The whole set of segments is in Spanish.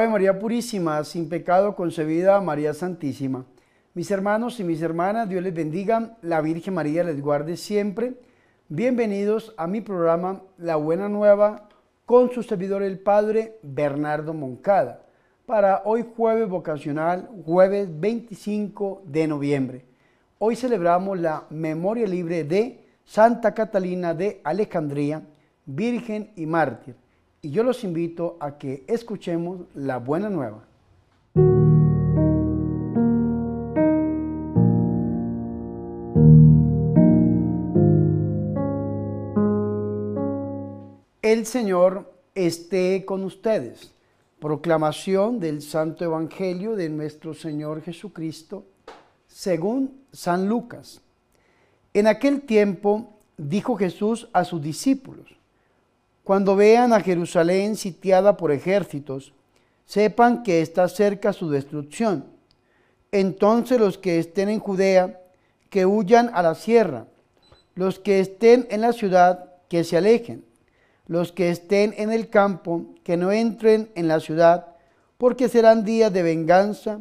Ave María Purísima, sin pecado concebida, María Santísima. Mis hermanos y mis hermanas, Dios les bendiga, la Virgen María les guarde siempre. Bienvenidos a mi programa La Buena Nueva con su servidor el Padre Bernardo Moncada para hoy jueves vocacional, jueves 25 de noviembre. Hoy celebramos la memoria libre de Santa Catalina de Alejandría, Virgen y Mártir y yo los invito a que escuchemos la buena nueva. El Señor esté con ustedes. Proclamación del Santo Evangelio de nuestro Señor Jesucristo, según San Lucas. En aquel tiempo dijo Jesús a sus discípulos, cuando vean a Jerusalén sitiada por ejércitos, sepan que está cerca su destrucción. Entonces los que estén en Judea, que huyan a la sierra. Los que estén en la ciudad, que se alejen. Los que estén en el campo, que no entren en la ciudad, porque serán días de venganza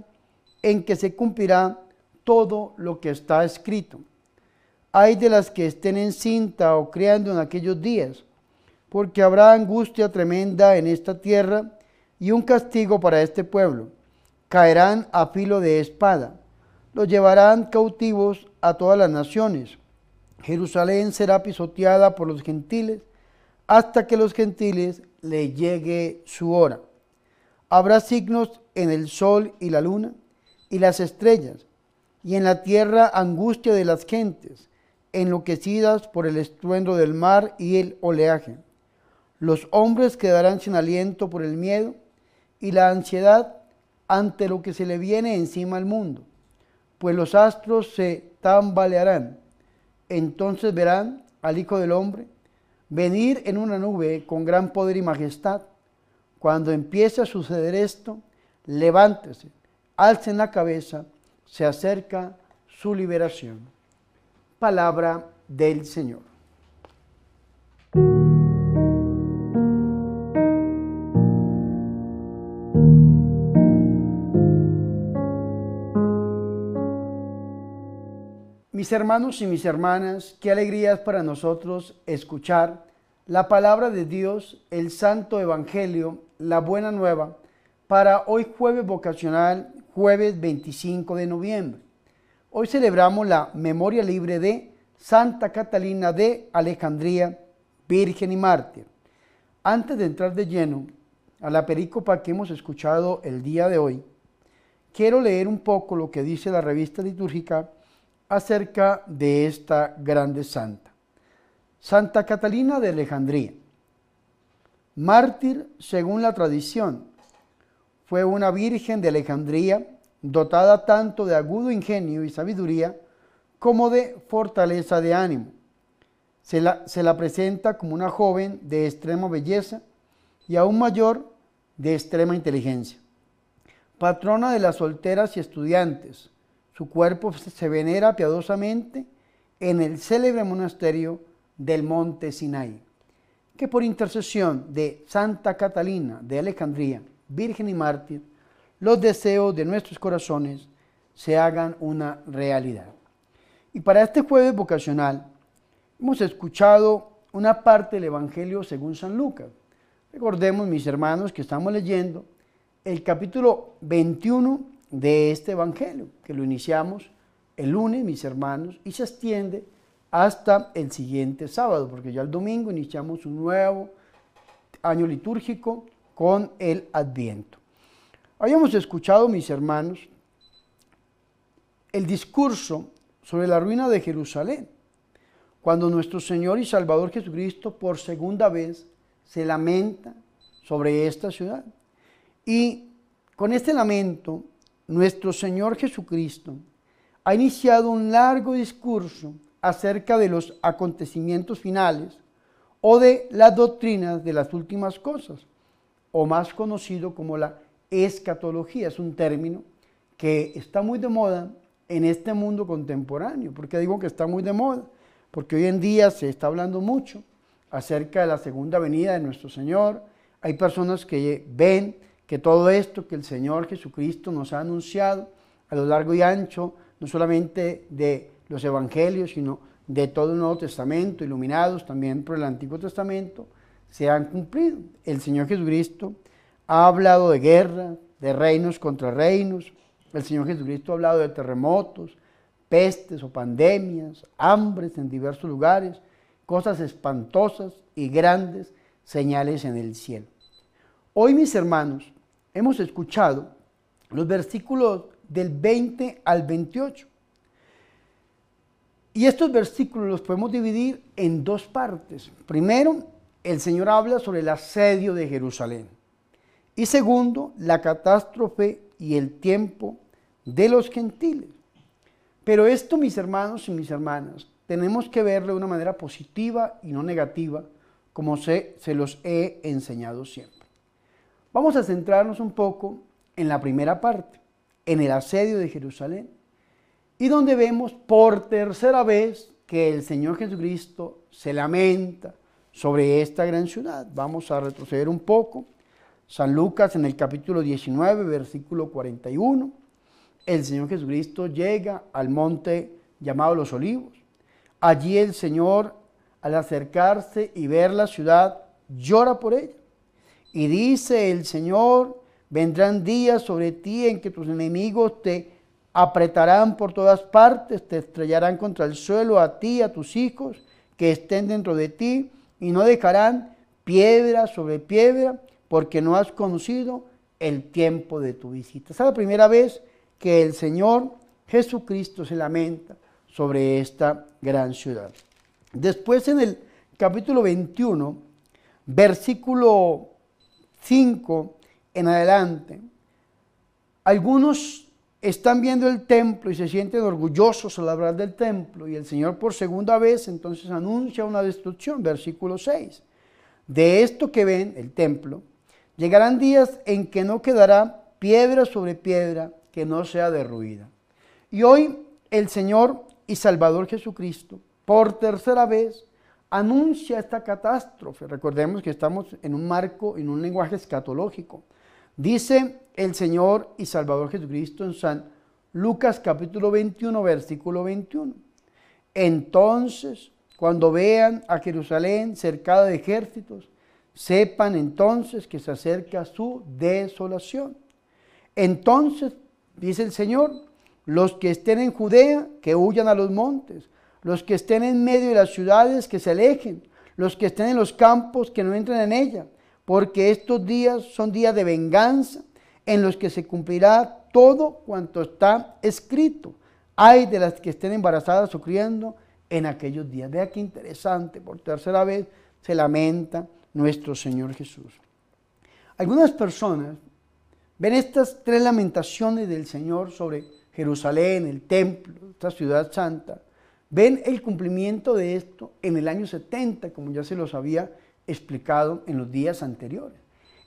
en que se cumplirá todo lo que está escrito. Hay de las que estén en cinta o criando en aquellos días porque habrá angustia tremenda en esta tierra y un castigo para este pueblo. Caerán a filo de espada, los llevarán cautivos a todas las naciones. Jerusalén será pisoteada por los gentiles hasta que los gentiles le llegue su hora. Habrá signos en el sol y la luna y las estrellas, y en la tierra angustia de las gentes, enloquecidas por el estruendo del mar y el oleaje los hombres quedarán sin aliento por el miedo y la ansiedad ante lo que se le viene encima al mundo, pues los astros se tambalearán. Entonces verán al Hijo del Hombre venir en una nube con gran poder y majestad. Cuando empiece a suceder esto, levántese, alcen la cabeza, se acerca su liberación. Palabra del Señor. Mis hermanos y mis hermanas, qué alegría es para nosotros escuchar la palabra de Dios, el Santo Evangelio, la Buena Nueva, para hoy jueves vocacional, jueves 25 de noviembre. Hoy celebramos la memoria libre de Santa Catalina de Alejandría, Virgen y Mártir. Antes de entrar de lleno a la perícopa que hemos escuchado el día de hoy, quiero leer un poco lo que dice la revista litúrgica acerca de esta grande santa. Santa Catalina de Alejandría, mártir según la tradición, fue una virgen de Alejandría dotada tanto de agudo ingenio y sabiduría como de fortaleza de ánimo. Se la, se la presenta como una joven de extrema belleza y aún mayor de extrema inteligencia. Patrona de las solteras y estudiantes, su cuerpo se venera piadosamente en el célebre monasterio del monte Sinai, que por intercesión de Santa Catalina de Alejandría, Virgen y Mártir, los deseos de nuestros corazones se hagan una realidad. Y para este jueves vocacional hemos escuchado una parte del Evangelio según San Lucas. Recordemos, mis hermanos, que estamos leyendo el capítulo 21 de este Evangelio, que lo iniciamos el lunes, mis hermanos, y se extiende hasta el siguiente sábado, porque ya el domingo iniciamos un nuevo año litúrgico con el Adviento. Habíamos escuchado, mis hermanos, el discurso sobre la ruina de Jerusalén, cuando nuestro Señor y Salvador Jesucristo por segunda vez se lamenta sobre esta ciudad. Y con este lamento nuestro Señor Jesucristo ha iniciado un largo discurso acerca de los acontecimientos finales o de las doctrinas de las últimas cosas, o más conocido como la escatología. Es un término que está muy de moda en este mundo contemporáneo. ¿Por qué digo que está muy de moda? Porque hoy en día se está hablando mucho acerca de la segunda venida de nuestro Señor. Hay personas que ven que todo esto que el Señor Jesucristo nos ha anunciado a lo largo y ancho, no solamente de los evangelios, sino de todo el Nuevo Testamento, iluminados también por el Antiguo Testamento, se han cumplido. El Señor Jesucristo ha hablado de guerra, de reinos contra reinos. El Señor Jesucristo ha hablado de terremotos, pestes o pandemias, hambres en diversos lugares, cosas espantosas y grandes señales en el cielo. Hoy, mis hermanos, hemos escuchado los versículos del 20 al 28. Y estos versículos los podemos dividir en dos partes. Primero, el Señor habla sobre el asedio de Jerusalén. Y segundo, la catástrofe y el tiempo de los gentiles. Pero esto, mis hermanos y mis hermanas, tenemos que verlo de una manera positiva y no negativa, como se, se los he enseñado siempre. Vamos a centrarnos un poco en la primera parte, en el asedio de Jerusalén, y donde vemos por tercera vez que el Señor Jesucristo se lamenta sobre esta gran ciudad. Vamos a retroceder un poco. San Lucas en el capítulo 19, versículo 41. El Señor Jesucristo llega al monte llamado Los Olivos. Allí el Señor, al acercarse y ver la ciudad, llora por ella. Y dice el Señor, vendrán días sobre ti en que tus enemigos te apretarán por todas partes, te estrellarán contra el suelo a ti, a tus hijos que estén dentro de ti, y no dejarán piedra sobre piedra, porque no has conocido el tiempo de tu visita. Es la primera vez que el Señor Jesucristo se lamenta sobre esta gran ciudad. Después en el capítulo 21, versículo 5 en adelante, algunos están viendo el templo y se sienten orgullosos al hablar del templo y el Señor por segunda vez entonces anuncia una destrucción, versículo 6. De esto que ven, el templo, llegarán días en que no quedará piedra sobre piedra que no sea derruida. Y hoy el Señor y Salvador Jesucristo, por tercera vez, anuncia esta catástrofe. Recordemos que estamos en un marco, en un lenguaje escatológico. Dice el Señor y Salvador Jesucristo en San Lucas capítulo 21, versículo 21. Entonces, cuando vean a Jerusalén cercada de ejércitos, sepan entonces que se acerca su desolación. Entonces, dice el Señor, los que estén en Judea, que huyan a los montes, los que estén en medio de las ciudades, que se alejen, los que estén en los campos, que no entren en ella porque estos días son días de venganza en los que se cumplirá todo cuanto está escrito. Hay de las que estén embarazadas o criando en aquellos días. Vea qué interesante, por tercera vez se lamenta nuestro Señor Jesús. Algunas personas ven estas tres lamentaciones del Señor sobre Jerusalén, el templo, esta ciudad santa, ven el cumplimiento de esto en el año 70, como ya se los había explicado en los días anteriores.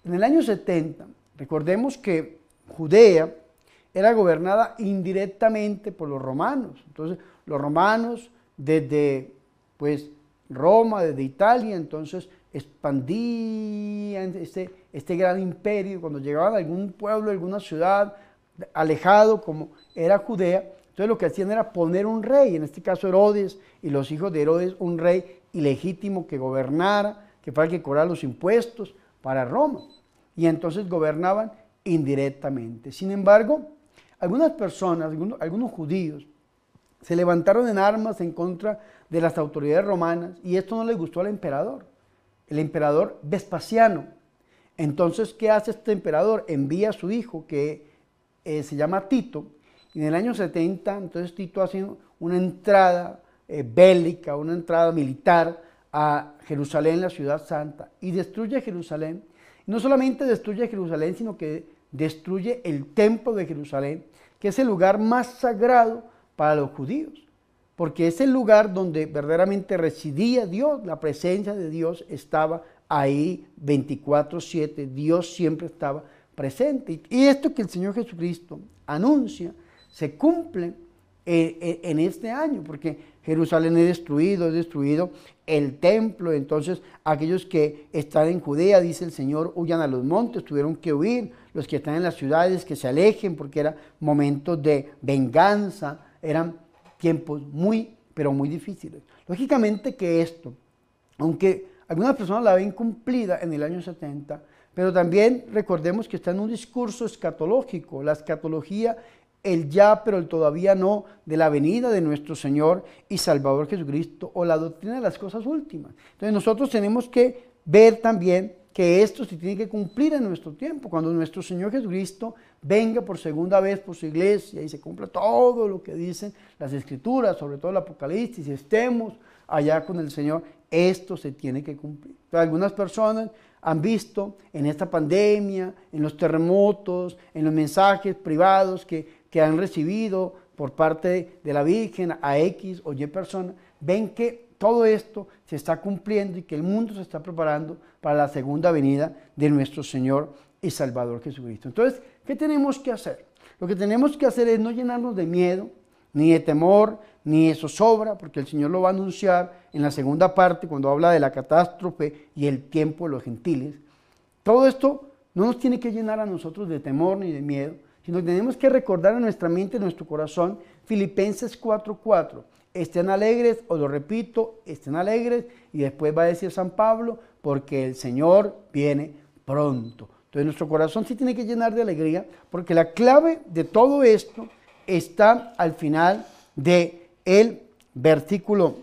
En el año 70, recordemos que Judea era gobernada indirectamente por los romanos. Entonces, los romanos desde pues Roma, desde Italia, entonces expandían este, este gran imperio. Cuando llegaban a algún pueblo, alguna ciudad alejado como era Judea, entonces lo que hacían era poner un rey, en este caso Herodes y los hijos de Herodes, un rey ilegítimo que gobernara que fue el que cobraba los impuestos para Roma. Y entonces gobernaban indirectamente. Sin embargo, algunas personas, algunos, judíos, se levantaron en armas en contra de las autoridades romanas y esto no le gustó al emperador, el emperador Vespasiano. Entonces, ¿qué hace este emperador? Envía a su hijo que eh, se llama Tito y en el año 70, entonces Tito hace una entrada eh, bélica, una entrada militar a Jerusalén, la ciudad santa, y destruye Jerusalén. No solamente destruye Jerusalén, sino que destruye el templo de Jerusalén, que es el lugar más sagrado para los judíos, porque es el lugar donde verdaderamente residía Dios, la presencia de Dios estaba ahí 24/7, Dios siempre estaba presente. Y esto que el Señor Jesucristo anuncia se cumple en este año, porque Jerusalén es destruido, es destruido el templo, entonces aquellos que están en Judea, dice el Señor, huyan a los montes, tuvieron que huir, los que están en las ciudades que se alejen, porque era momentos de venganza, eran tiempos muy, pero muy difíciles. Lógicamente que esto, aunque algunas personas la ven cumplida en el año 70, pero también recordemos que está en un discurso escatológico. La escatología el ya, pero el todavía no, de la venida de nuestro Señor y Salvador Jesucristo, o la doctrina de las cosas últimas. Entonces nosotros tenemos que ver también que esto se tiene que cumplir en nuestro tiempo, cuando nuestro Señor Jesucristo venga por segunda vez por su iglesia y se cumpla todo lo que dicen las escrituras, sobre todo el Apocalipsis, y estemos allá con el Señor, esto se tiene que cumplir. algunas personas han visto en esta pandemia, en los terremotos, en los mensajes privados que, han recibido por parte de la Virgen a X o Y personas, ven que todo esto se está cumpliendo y que el mundo se está preparando para la segunda venida de nuestro Señor y Salvador Jesucristo. Entonces, ¿qué tenemos que hacer? Lo que tenemos que hacer es no llenarnos de miedo, ni de temor, ni de zozobra, porque el Señor lo va a anunciar en la segunda parte cuando habla de la catástrofe y el tiempo de los gentiles. Todo esto no nos tiene que llenar a nosotros de temor ni de miedo, sino tenemos que recordar en nuestra mente, en nuestro corazón, Filipenses 4:4. Estén alegres, os lo repito, estén alegres, y después va a decir San Pablo, porque el Señor viene pronto. Entonces nuestro corazón sí tiene que llenar de alegría, porque la clave de todo esto está al final de el versículo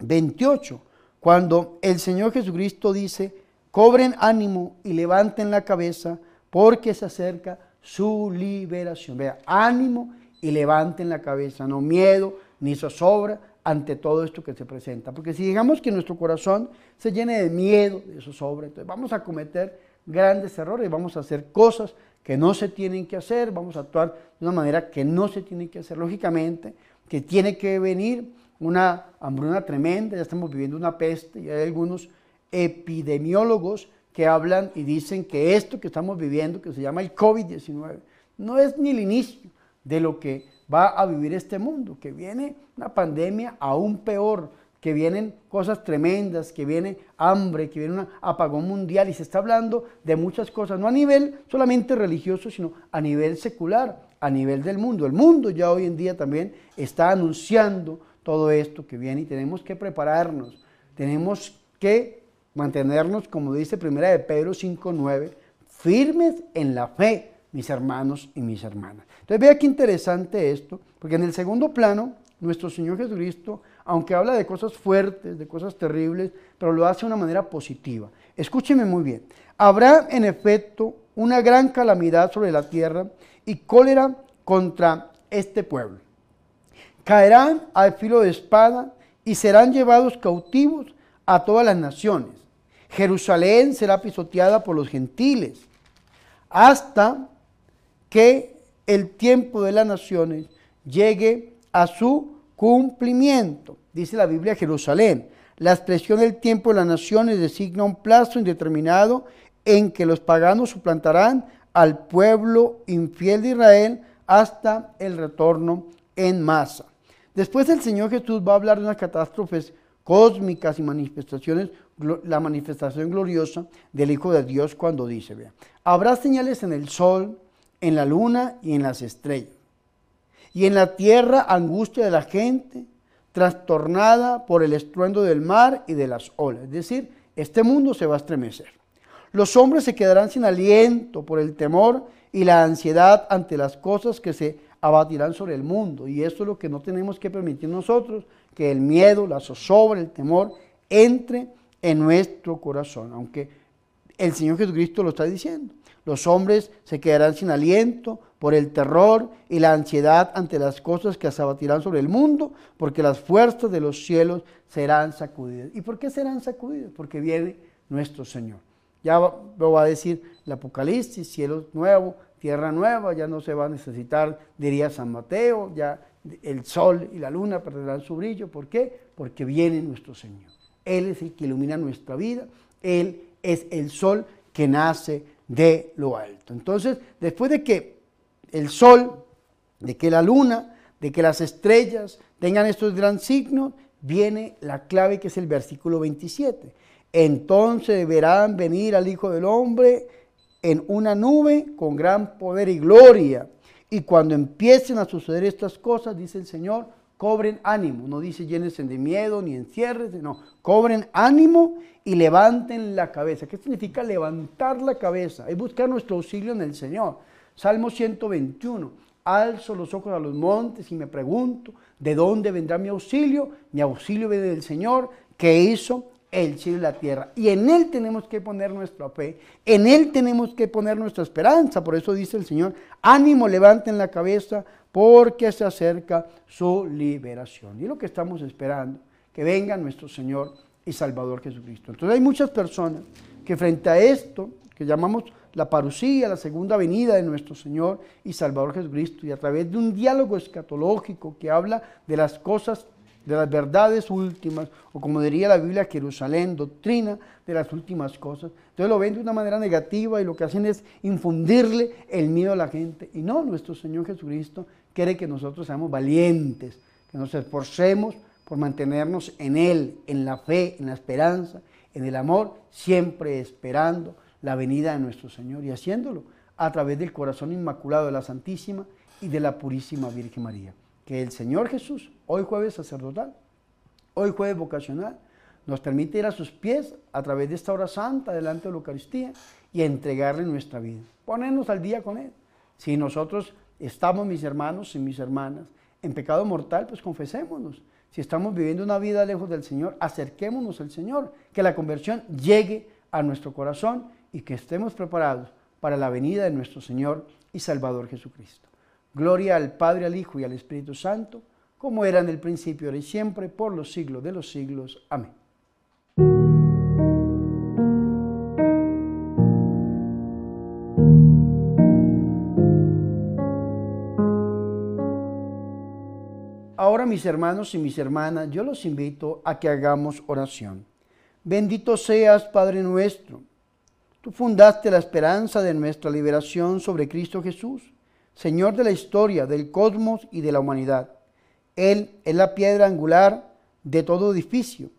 28, cuando el Señor Jesucristo dice, cobren ánimo y levanten la cabeza porque se acerca su liberación. Vea, ánimo y levanten la cabeza, no miedo ni zozobra ante todo esto que se presenta. Porque si digamos que nuestro corazón se llene de miedo, de zozobra, entonces vamos a cometer grandes errores, vamos a hacer cosas que no se tienen que hacer, vamos a actuar de una manera que no se tiene que hacer. Lógicamente, que tiene que venir una hambruna tremenda, ya estamos viviendo una peste y hay algunos epidemiólogos que hablan y dicen que esto que estamos viviendo, que se llama el COVID-19, no es ni el inicio de lo que va a vivir este mundo, que viene una pandemia aún peor, que vienen cosas tremendas, que viene hambre, que viene un apagón mundial y se está hablando de muchas cosas, no a nivel solamente religioso, sino a nivel secular, a nivel del mundo. El mundo ya hoy en día también está anunciando todo esto que viene y tenemos que prepararnos, tenemos que mantenernos, como dice Primera de Pedro 5.9, firmes en la fe, mis hermanos y mis hermanas. Entonces vea qué interesante esto, porque en el segundo plano, nuestro Señor Jesucristo aunque habla de cosas fuertes, de cosas terribles, pero lo hace de una manera positiva. Escúcheme muy bien. Habrá en efecto una gran calamidad sobre la tierra y cólera contra este pueblo. Caerán al filo de espada y serán llevados cautivos a todas las naciones. Jerusalén será pisoteada por los gentiles hasta que el tiempo de las naciones llegue a su cumplimiento. Dice la Biblia Jerusalén. La expresión del tiempo de las naciones designa un plazo indeterminado en que los paganos suplantarán al pueblo infiel de Israel hasta el retorno en masa. Después el Señor Jesús va a hablar de unas catástrofes cósmicas y manifestaciones, la manifestación gloriosa del Hijo de Dios cuando dice, vea, habrá señales en el sol, en la luna y en las estrellas y en la tierra angustia de la gente, trastornada por el estruendo del mar y de las olas. Es decir, este mundo se va a estremecer. Los hombres se quedarán sin aliento por el temor y la ansiedad ante las cosas que se abatirán sobre el mundo. Y esto es lo que no tenemos que permitir nosotros, que el miedo, la zozobra, el temor entre en nuestro corazón, aunque el Señor Jesucristo lo está diciendo. Los hombres se quedarán sin aliento por el terror y la ansiedad ante las cosas que se abatirán sobre el mundo, porque las fuerzas de los cielos serán sacudidas. ¿Y por qué serán sacudidas? Porque viene nuestro Señor. Ya lo va a decir el Apocalipsis, cielo nuevo, tierra nueva, ya no se va a necesitar, diría San Mateo, ya el sol y la luna perderán su brillo. ¿Por qué? Porque viene nuestro Señor. Él es el que ilumina nuestra vida, Él es el sol que nace de lo alto. Entonces, después de que el sol, de que la luna, de que las estrellas tengan estos gran signos, viene la clave que es el versículo 27. Entonces verán venir al Hijo del Hombre en una nube con gran poder y gloria. Y cuando empiecen a suceder estas cosas, dice el Señor, cobren ánimo. No dice llénense de miedo ni encierres, no. Cobren ánimo y levanten la cabeza. ¿Qué significa levantar la cabeza? Es buscar nuestro auxilio en el Señor. Salmo 121. Alzo los ojos a los montes y me pregunto, ¿de dónde vendrá mi auxilio? Mi auxilio viene del Señor que hizo el cielo y la tierra. Y en Él tenemos que poner nuestra fe, en Él tenemos que poner nuestra esperanza. Por eso dice el Señor, ánimo, levanten la cabeza, porque se acerca su liberación. Y lo que estamos esperando, que venga nuestro Señor y Salvador Jesucristo. Entonces hay muchas personas que frente a esto, que llamamos la parucía, la segunda venida de nuestro Señor y Salvador Jesucristo, y a través de un diálogo escatológico que habla de las cosas, de las verdades últimas, o como diría la Biblia, Jerusalén, doctrina de las últimas cosas. Entonces lo ven de una manera negativa y lo que hacen es infundirle el miedo a la gente. Y no, nuestro Señor Jesucristo quiere que nosotros seamos valientes, que nos esforcemos por mantenernos en Él, en la fe, en la esperanza, en el amor, siempre esperando la venida de nuestro Señor y haciéndolo a través del corazón inmaculado de la Santísima y de la Purísima Virgen María. Que el Señor Jesús, hoy jueves sacerdotal, hoy jueves vocacional, nos permite ir a sus pies a través de esta hora santa delante de la Eucaristía y entregarle nuestra vida, ponernos al día con Él. Si nosotros estamos, mis hermanos y mis hermanas, en pecado mortal, pues confesémonos si estamos viviendo una vida lejos del Señor, acerquémonos al Señor, que la conversión llegue a nuestro corazón y que estemos preparados para la venida de nuestro Señor y Salvador Jesucristo. Gloria al Padre, al Hijo y al Espíritu Santo, como era en el principio, ahora y siempre, por los siglos de los siglos. Amén. Ahora mis hermanos y mis hermanas, yo los invito a que hagamos oración. Bendito seas, Padre nuestro. Tú fundaste la esperanza de nuestra liberación sobre Cristo Jesús, Señor de la historia, del cosmos y de la humanidad. Él es la piedra angular de todo edificio.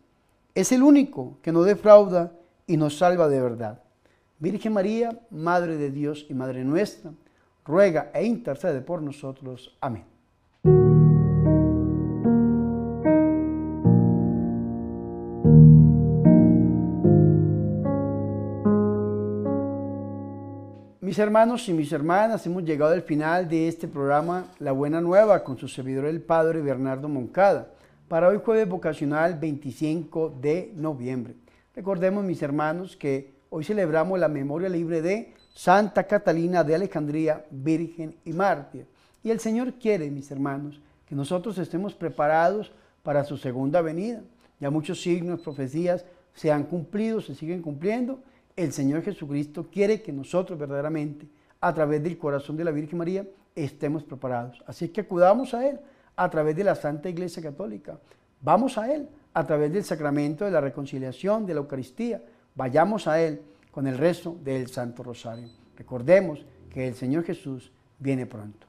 Es el único que nos defrauda y nos salva de verdad. Virgen María, Madre de Dios y Madre nuestra, ruega e intercede por nosotros. Amén. Mis hermanos y mis hermanas, hemos llegado al final de este programa La Buena Nueva con su servidor el Padre Bernardo Moncada, para hoy jueves vocacional 25 de noviembre. Recordemos, mis hermanos, que hoy celebramos la memoria libre de Santa Catalina de Alejandría, Virgen y Mártir. Y el Señor quiere, mis hermanos, que nosotros estemos preparados para su segunda venida. Ya muchos signos, profecías se han cumplido, se siguen cumpliendo el Señor Jesucristo quiere que nosotros verdaderamente, a través del corazón de la Virgen María, estemos preparados. Así que acudamos a Él a través de la Santa Iglesia Católica. Vamos a Él a través del sacramento de la reconciliación, de la Eucaristía. Vayamos a Él con el resto del Santo Rosario. Recordemos que el Señor Jesús viene pronto.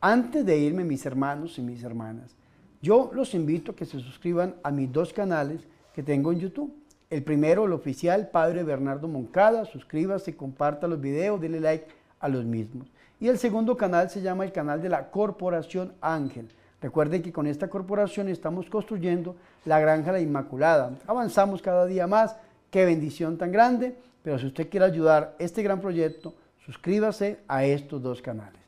Antes de irme, mis hermanos y mis hermanas, yo los invito a que se suscriban a mis dos canales que tengo en YouTube. El primero, el oficial, Padre Bernardo Moncada. Suscríbase, comparta los videos, dele like a los mismos. Y el segundo canal se llama el canal de la Corporación Ángel. Recuerden que con esta corporación estamos construyendo la Granja La Inmaculada. Avanzamos cada día más. Qué bendición tan grande. Pero si usted quiere ayudar este gran proyecto, suscríbase a estos dos canales.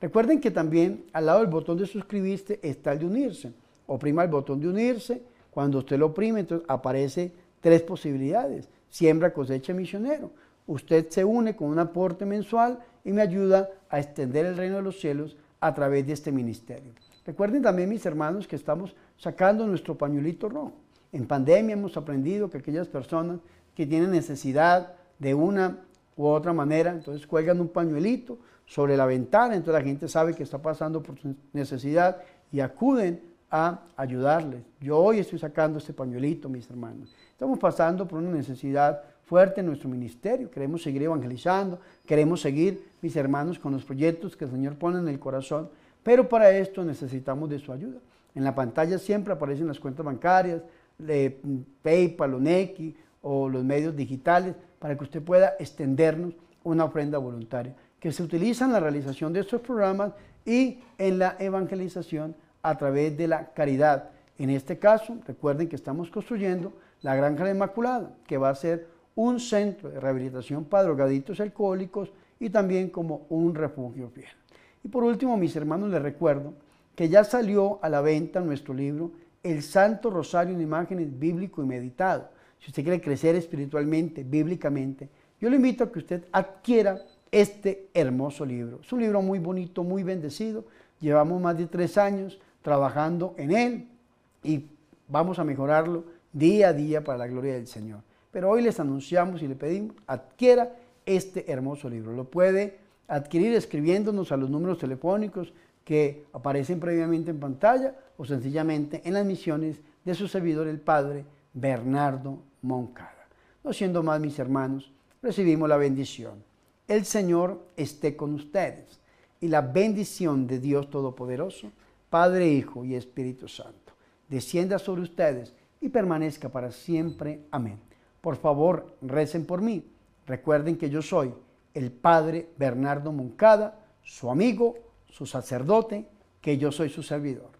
Recuerden que también al lado del botón de suscribirse está el de unirse. Oprima el botón de unirse. Cuando usted lo oprime, entonces aparece tres posibilidades. Siembra, cosecha, misionero. Usted se une con un aporte mensual y me ayuda a extender el reino de los cielos a través de este ministerio. Recuerden también, mis hermanos, que estamos sacando nuestro pañuelito rojo. En pandemia hemos aprendido que aquellas personas que tienen necesidad de una u otra manera, entonces cuelgan un pañuelito sobre la ventana, entonces la gente sabe que está pasando por su necesidad y acuden a ayudarles. Yo hoy estoy sacando este pañuelito, mis hermanos. Estamos pasando por una necesidad fuerte en nuestro ministerio. Queremos seguir evangelizando, queremos seguir, mis hermanos, con los proyectos que el Señor pone en el corazón. Pero para esto necesitamos de su ayuda. En la pantalla siempre aparecen las cuentas bancarias, de PayPal o Nequi o los medios digitales para que usted pueda extendernos una ofrenda voluntaria que se utiliza en la realización de estos programas y en la evangelización a través de la caridad. En este caso, recuerden que estamos construyendo la Granja de Inmaculada, que va a ser un centro de rehabilitación para drogaditos alcohólicos y también como un refugio fiel. Y por último, mis hermanos, les recuerdo que ya salió a la venta nuestro libro El Santo Rosario en Imágenes Bíblico y Meditado. Si usted quiere crecer espiritualmente, bíblicamente, yo le invito a que usted adquiera este hermoso libro. Es un libro muy bonito, muy bendecido. Llevamos más de tres años trabajando en él y vamos a mejorarlo día a día para la gloria del Señor. Pero hoy les anunciamos y le pedimos, adquiera este hermoso libro. Lo puede adquirir escribiéndonos a los números telefónicos que aparecen previamente en pantalla o sencillamente en las misiones de su servidor el Padre Bernardo Moncada. No siendo más mis hermanos, recibimos la bendición. El Señor esté con ustedes y la bendición de Dios Todopoderoso, Padre, Hijo y Espíritu Santo, descienda sobre ustedes y permanezca para siempre. Amén. Por favor, recen por mí. Recuerden que yo soy el Padre Bernardo Moncada, su amigo, su sacerdote, que yo soy su servidor.